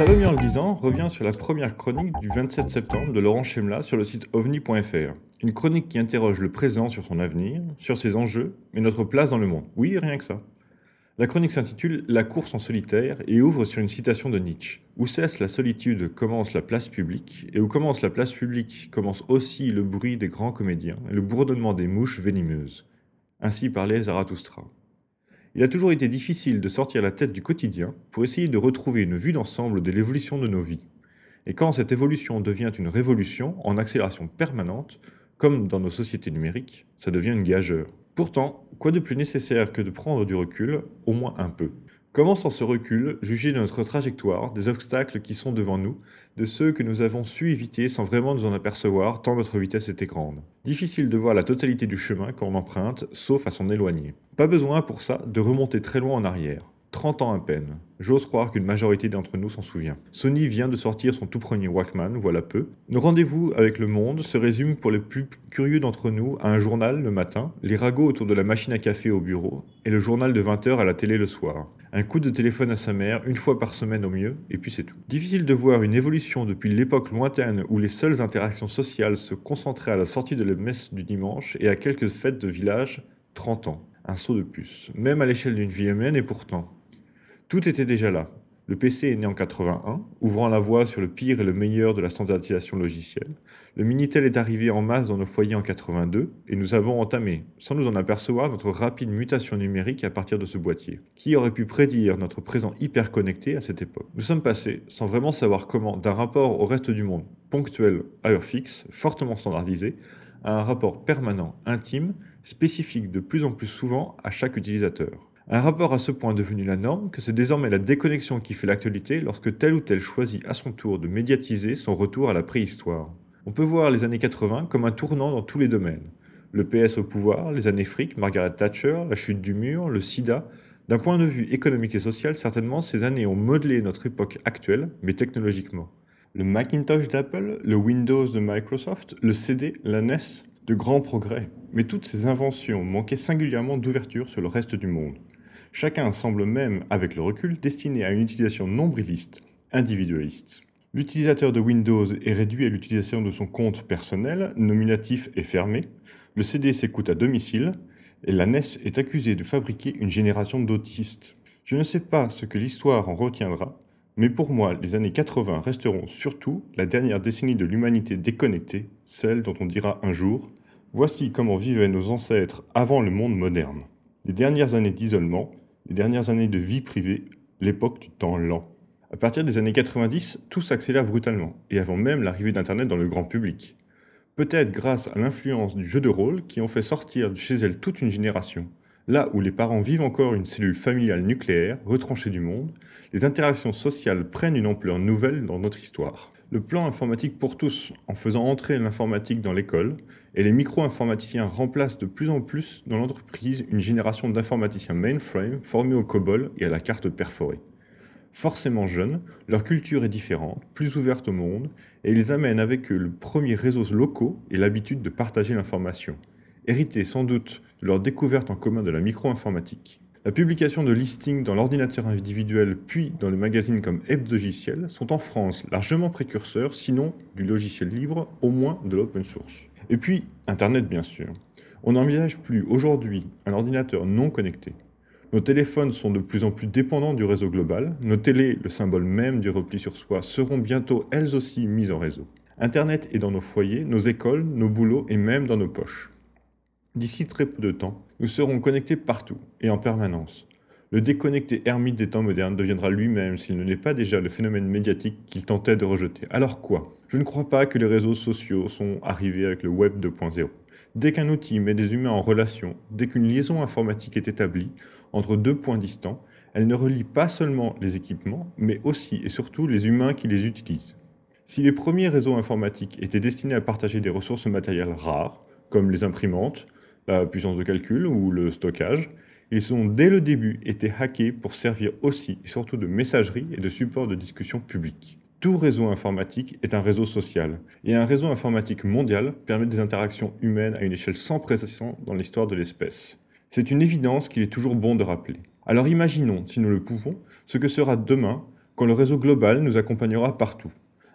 Salomé en le disant revient sur la première chronique du 27 septembre de Laurent Chemla sur le site ovni.fr. Une chronique qui interroge le présent sur son avenir, sur ses enjeux et notre place dans le monde. Oui, rien que ça. La chronique s'intitule La course en solitaire et ouvre sur une citation de Nietzsche. Où cesse la solitude commence la place publique, et où commence la place publique commence aussi le bruit des grands comédiens et le bourdonnement des mouches venimeuses. Ainsi parlait Zarathustra. Il a toujours été difficile de sortir la tête du quotidien pour essayer de retrouver une vue d'ensemble de l'évolution de nos vies. Et quand cette évolution devient une révolution en accélération permanente, comme dans nos sociétés numériques, ça devient une gageure. Pourtant, quoi de plus nécessaire que de prendre du recul, au moins un peu? Comment sans ce recul juger de notre trajectoire, des obstacles qui sont devant nous, de ceux que nous avons su éviter sans vraiment nous en apercevoir tant notre vitesse était grande? Difficile de voir la totalité du chemin qu'on emprunte, sauf à s'en éloigner. Pas besoin pour ça de remonter très loin en arrière. 30 ans à peine. J'ose croire qu'une majorité d'entre nous s'en souvient. Sony vient de sortir son tout premier Walkman, voilà peu. Nos rendez-vous avec le monde se résument pour les plus curieux d'entre nous à un journal le matin, les ragots autour de la machine à café au bureau, et le journal de 20h à la télé le soir. Un coup de téléphone à sa mère, une fois par semaine au mieux, et puis c'est tout. Difficile de voir une évolution depuis l'époque lointaine où les seules interactions sociales se concentraient à la sortie de la messe du dimanche et à quelques fêtes de village, 30 ans. Un saut de plus, même à l'échelle d'une vie humaine, et pourtant, tout était déjà là. Le PC est né en 81, ouvrant la voie sur le pire et le meilleur de la standardisation logicielle. Le Minitel est arrivé en masse dans nos foyers en 82 et nous avons entamé, sans nous en apercevoir, notre rapide mutation numérique à partir de ce boîtier. Qui aurait pu prédire notre présent hyper connecté à cette époque? Nous sommes passés, sans vraiment savoir comment, d'un rapport au reste du monde ponctuel à heure fixe, fortement standardisé, à un rapport permanent, intime, spécifique de plus en plus souvent à chaque utilisateur. Un rapport à ce point devenu la norme que c'est désormais la déconnexion qui fait l'actualité lorsque tel ou tel choisit à son tour de médiatiser son retour à la préhistoire. On peut voir les années 80 comme un tournant dans tous les domaines. Le PS au pouvoir, les années fric, Margaret Thatcher, la chute du mur, le sida. D'un point de vue économique et social, certainement, ces années ont modelé notre époque actuelle, mais technologiquement. Le Macintosh d'Apple, le Windows de Microsoft, le CD, la NES, de grands progrès. Mais toutes ces inventions manquaient singulièrement d'ouverture sur le reste du monde. Chacun semble même, avec le recul, destiné à une utilisation nombriliste, individualiste. L'utilisateur de Windows est réduit à l'utilisation de son compte personnel, nominatif et fermé. Le CD s'écoute à domicile. Et la NES est accusée de fabriquer une génération d'autistes. Je ne sais pas ce que l'histoire en retiendra, mais pour moi, les années 80 resteront surtout la dernière décennie de l'humanité déconnectée, celle dont on dira un jour Voici comment vivaient nos ancêtres avant le monde moderne. Les dernières années d'isolement, les dernières années de vie privée, l'époque du temps lent. À partir des années 90, tout s'accélère brutalement, et avant même l'arrivée d'Internet dans le grand public. Peut-être grâce à l'influence du jeu de rôle qui ont fait sortir de chez elle toute une génération. Là où les parents vivent encore une cellule familiale nucléaire, retranchée du monde, les interactions sociales prennent une ampleur nouvelle dans notre histoire. Le plan informatique pour tous, en faisant entrer l'informatique dans l'école, et les micro-informaticiens remplacent de plus en plus dans l'entreprise une génération d'informaticiens mainframe formés au COBOL et à la carte perforée. Forcément jeunes, leur culture est différente, plus ouverte au monde, et ils amènent avec eux le premier réseau locaux et l'habitude de partager l'information, hérité sans doute de leur découverte en commun de la micro-informatique. La publication de listings dans l'ordinateur individuel puis dans les magazines comme Hebdogiciel sont en France largement précurseurs, sinon du logiciel libre, au moins de l'open source. Et puis, Internet bien sûr. On n'envisage plus aujourd'hui un ordinateur non connecté. Nos téléphones sont de plus en plus dépendants du réseau global. Nos télés, le symbole même du repli sur soi, seront bientôt elles aussi mises en réseau. Internet est dans nos foyers, nos écoles, nos boulots et même dans nos poches. D'ici très peu de temps, nous serons connectés partout et en permanence. Le déconnecté ermite des temps modernes deviendra lui-même, s'il ne l'est pas déjà, le phénomène médiatique qu'il tentait de rejeter. Alors quoi? Je ne crois pas que les réseaux sociaux sont arrivés avec le Web 2.0. Dès qu'un outil met des humains en relation, dès qu'une liaison informatique est établie entre deux points distants, elle ne relie pas seulement les équipements, mais aussi et surtout les humains qui les utilisent. Si les premiers réseaux informatiques étaient destinés à partager des ressources matérielles rares, comme les imprimantes, la puissance de calcul ou le stockage, ils ont dès le début été hackés pour servir aussi et surtout de messagerie et de support de discussion publique. Tout réseau informatique est un réseau social, et un réseau informatique mondial permet des interactions humaines à une échelle sans précédent dans l'histoire de l'espèce. C'est une évidence qu'il est toujours bon de rappeler. Alors imaginons, si nous le pouvons, ce que sera demain quand le réseau global nous accompagnera partout.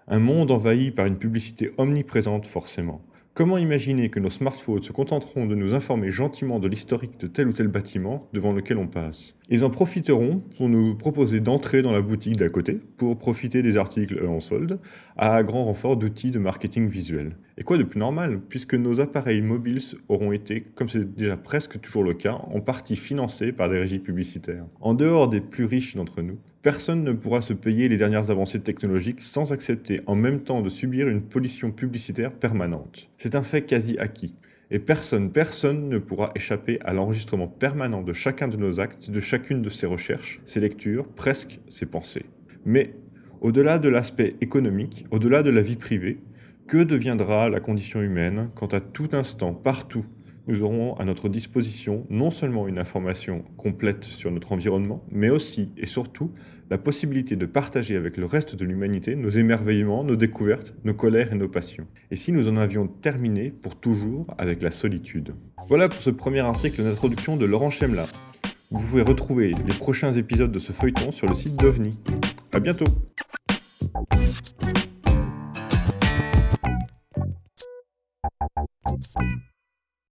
Un monde envahi par une publicité omniprésente forcément. Comment imaginer que nos smartphones se contenteront de nous informer gentiment de l'historique de tel ou tel bâtiment devant lequel on passe? Ils en profiteront pour nous proposer d'entrer dans la boutique d'à côté pour profiter des articles en solde, à grand renfort d'outils de marketing visuel. Et quoi de plus normal, puisque nos appareils mobiles auront été, comme c'est déjà presque toujours le cas, en partie financés par des régies publicitaires? En dehors des plus riches d'entre nous, Personne ne pourra se payer les dernières avancées technologiques sans accepter en même temps de subir une pollution publicitaire permanente. C'est un fait quasi acquis. Et personne, personne ne pourra échapper à l'enregistrement permanent de chacun de nos actes, de chacune de ses recherches, ses lectures, presque ses pensées. Mais, au-delà de l'aspect économique, au-delà de la vie privée, que deviendra la condition humaine quand à tout instant, partout, nous aurons à notre disposition non seulement une information complète sur notre environnement, mais aussi et surtout la possibilité de partager avec le reste de l'humanité nos émerveillements, nos découvertes, nos colères et nos passions. Et si nous en avions terminé pour toujours avec la solitude Voilà pour ce premier article d'introduction de Laurent Chemla. Vous pouvez retrouver les prochains épisodes de ce feuilleton sur le site d'OVNI. A bientôt